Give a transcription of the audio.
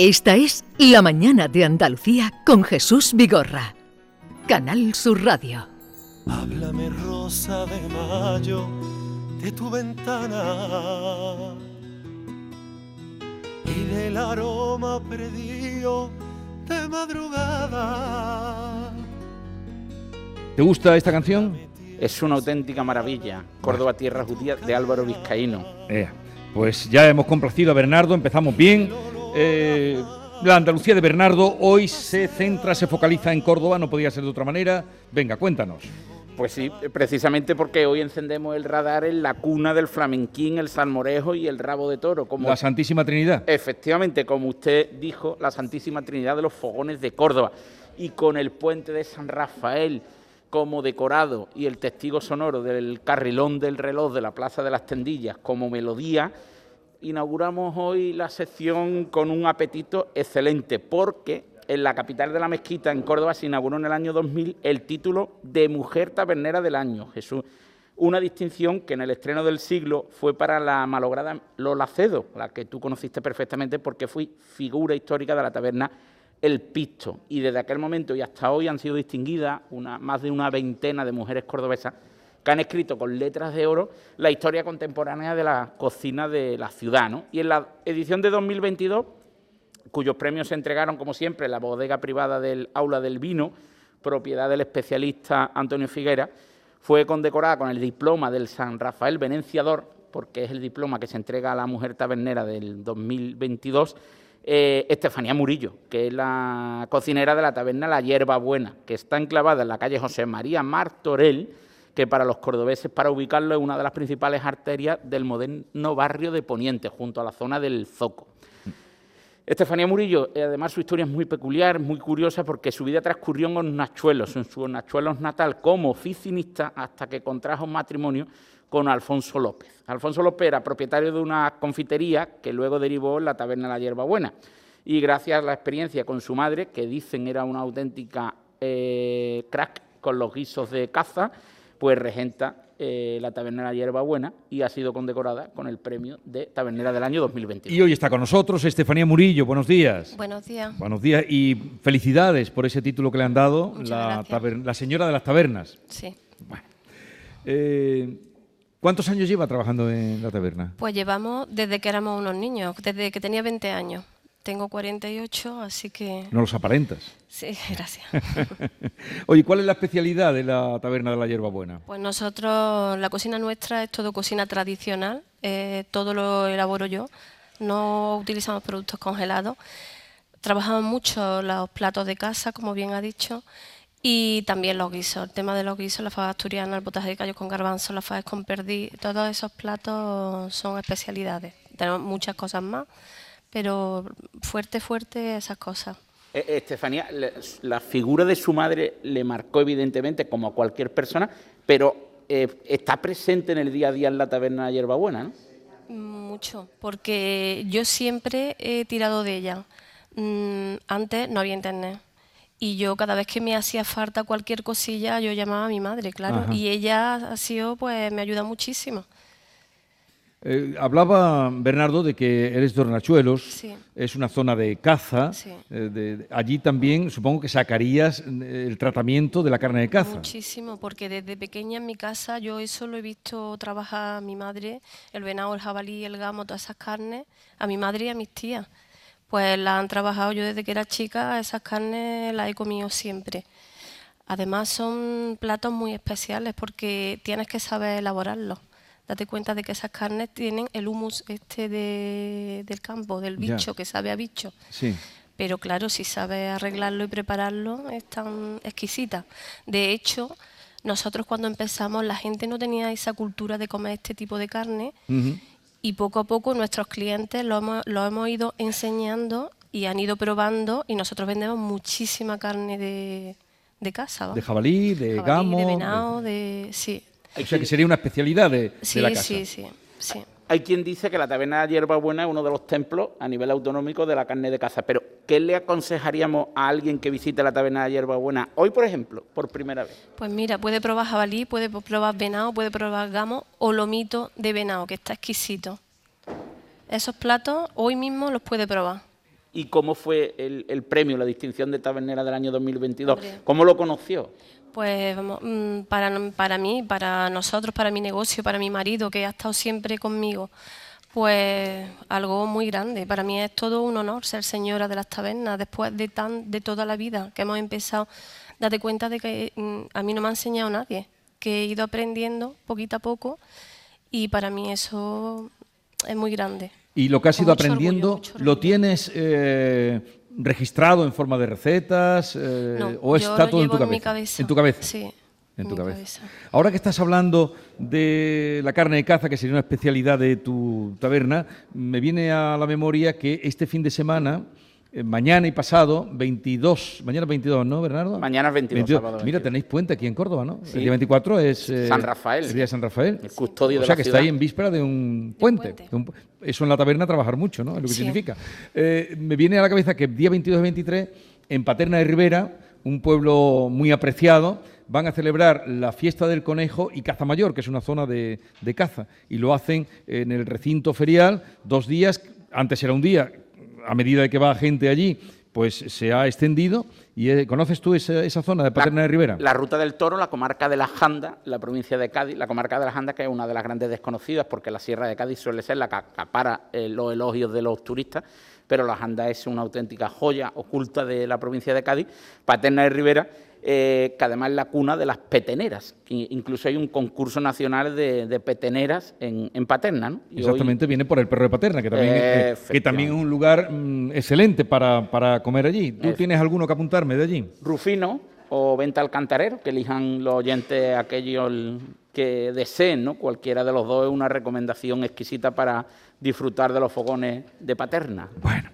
Esta es La Mañana de Andalucía con Jesús Vigorra. Canal Sur Radio. Háblame rosa de mayo de tu ventana y del aroma perdido de madrugada. ¿Te gusta esta canción? Es una auténtica maravilla. Córdoba Tierra Judía de Álvaro Vizcaíno. Eh, pues ya hemos complacido a Bernardo, empezamos bien. Eh, la Andalucía de Bernardo hoy se centra, se focaliza en Córdoba, no podía ser de otra manera. Venga, cuéntanos. Pues sí, precisamente porque hoy encendemos el radar en la cuna del flamenquín, el salmorejo y el rabo de toro. Como la Santísima Trinidad. Efectivamente, como usted dijo, la Santísima Trinidad de los Fogones de Córdoba. Y con el puente de San Rafael como decorado y el testigo sonoro del carrilón del reloj de la Plaza de las Tendillas como melodía, inauguramos hoy la sección con un apetito excelente, porque en la capital de la mezquita, en Córdoba, se inauguró en el año 2000 el título de Mujer Tabernera del Año, Jesús. Una distinción que en el estreno del siglo fue para la malograda Lola Cedo, la que tú conociste perfectamente porque fui figura histórica de la taberna El Pisto. Y desde aquel momento y hasta hoy han sido distinguidas más de una veintena de mujeres cordobesas que han escrito con letras de oro la historia contemporánea de la cocina de la ciudad. Y en la edición de 2022, cuyos premios se entregaron, como siempre, en la bodega privada del Aula del Vino, propiedad del especialista Antonio Figuera, fue condecorada con el diploma del San Rafael Venenciador, porque es el diploma que se entrega a la mujer tabernera del 2022, eh, Estefanía Murillo, que es la cocinera de la taberna La Hierba Buena, que está enclavada en la calle José María Martorell, que para los cordobeses, para ubicarlo, es una de las principales arterias del moderno barrio de Poniente, junto a la zona del Zoco. Estefanía Murillo, eh, además su historia es muy peculiar, muy curiosa, porque su vida transcurrió en Nachuelos, en su Nachuelos natal, como oficinista, hasta que contrajo matrimonio con Alfonso López. Alfonso López era propietario de una confitería que luego derivó en la taberna La Hierba Buena. Y gracias a la experiencia con su madre, que dicen era una auténtica eh, crack con los guisos de caza, pues regenta eh, la Tabernera Hierba Buena y ha sido condecorada con el premio de Tabernera del año 2021. Y hoy está con nosotros Estefanía Murillo. Buenos días. Buenos días. Buenos días y felicidades por ese título que le han dado, la, la, señora de las tabernas. Sí. Bueno. Eh, ¿Cuántos años lleva trabajando en la taberna? Pues llevamos desde que éramos unos niños, desde que tenía 20 años. Tengo 48, así que... No los aparentas. Sí, gracias. Oye, ¿cuál es la especialidad de la taberna de la hierba buena? Pues nosotros, la cocina nuestra es todo cocina tradicional, eh, todo lo elaboro yo, no utilizamos productos congelados. Trabajamos mucho los platos de casa, como bien ha dicho, y también los guisos. El tema de los guisos, la fava asturiana, el potaje de callos con garbanzo, la fava con perdí, todos esos platos son especialidades. Tenemos muchas cosas más pero fuerte, fuerte esas cosas. Eh, eh, Estefanía, la figura de su madre le marcó evidentemente como a cualquier persona, pero eh, está presente en el día a día en la taberna Hierbabuena, ¿no? Mucho, porque yo siempre he tirado de ella. Mm, antes no había internet. Y yo cada vez que me hacía falta cualquier cosilla, yo llamaba a mi madre, claro. Y ella ha sido, pues, me ayuda muchísimo. Eh, hablaba Bernardo de que eres de Hornachuelos, es una zona de caza. Eh, allí también supongo que sacarías eh, el tratamiento de la carne de caza. Muchísimo, porque desde pequeña en mi casa yo eso lo he visto trabajar a mi madre, el venado, el jabalí, el gamo, todas esas carnes, a mi madre y a mis tías. Pues las han trabajado yo desde que era chica, esas carnes las he comido siempre. Además son platos muy especiales porque tienes que saber elaborarlos date cuenta de que esas carnes tienen el humus este del campo, del bicho, que sabe a bicho. Sí. Pero claro, si sabes arreglarlo y prepararlo, es tan exquisita. De hecho, nosotros cuando empezamos, la gente no tenía esa cultura de comer este tipo de carne y poco a poco nuestros clientes lo hemos, lo hemos ido enseñando y han ido probando y nosotros vendemos muchísima carne de, de casa. De jabalí, de gamo. De venado, de... Sí, o sea que sería una especialidad de, la casa. Sí, sí, sí. Hay quien dice que la taberna de Hierba Buena es uno de los templos a nivel autonómico de la carne de caza, pero ¿qué le aconsejaríamos a alguien que visite la taberna de Hierba Buena hoy, por ejemplo, por primera vez? Pues mira, puede probar jabalí, puede probar venado, puede probar gamo o lomito de venado, que está exquisito. Esos platos hoy mismo los puede probar. ¿Y cómo fue el, premio, la distinción de tabernera del año 2022? ¿Cómo lo conoció? Pues mm, para, para mí, para nosotros, para mi negocio, para mi marido, que ha estado siempre conmigo, pues algo muy grande. Para mí es todo un honor ser señora de las tabernas después de tan de toda la vida que hemos empezado. Date cuenta de que mm, a mí no me ha enseñado nadie, que he ido aprendiendo poquito a poco y para mí eso es muy grande. Y lo que has ido aprendiendo, ¿lo tienes eh, registrado en forma de recetas eh, o está todo en tu cabeza? En tu cabeza. Sí. En tu cabeza. Ahora que estás hablando de la carne de caza, que sería una especialidad de tu taberna, me viene a la memoria que este fin de semana eh, mañana y pasado, 22, mañana 22, ¿no, Bernardo? Mañana 22, Sábado Mira, tenéis puente aquí en Córdoba, ¿no? El día 24 es... Eh, San Rafael. El día de San Rafael. El custodio o sea, que está ahí en víspera de un puente. eso en la taberna trabajar mucho, ¿no? Es lo que significa. Eh, me viene a la cabeza que día 22 y 23, en Paterna de Rivera, un pueblo muy apreciado, van a celebrar la fiesta del conejo y caza mayor, que es una zona de, de caza. Y lo hacen en el recinto ferial, dos días, antes era un día, a medida de que va gente allí, pues se ha extendido. ¿Y eh, conoces tú esa, zona de Paterna de Rivera? La Ruta del Toro, la comarca de la Janda, la provincia de Cádiz, la comarca de la Janda, que es una de las grandes desconocidas, porque la Sierra de Cádiz suele ser la que acapara eh, los elogios de los turistas, pero la Janda es una auténtica joya oculta de la provincia de Cádiz. Paterna de Rivera eh, que además es la cuna de las peteneras. Incluso hay un concurso nacional de, peteneras en, Paterna. ¿no? Exactamente, viene por el perro de Paterna, que también, eh, que también es un lugar mm, excelente para, comer allí. ¿Tú tienes alguno que apuntarme de allí? Rufino o Venta al Cantarero, que elijan los oyentes aquellos que deseen, ¿no? Cualquiera de los dos es una recomendación exquisita para disfrutar de los fogones de Paterna. Bueno.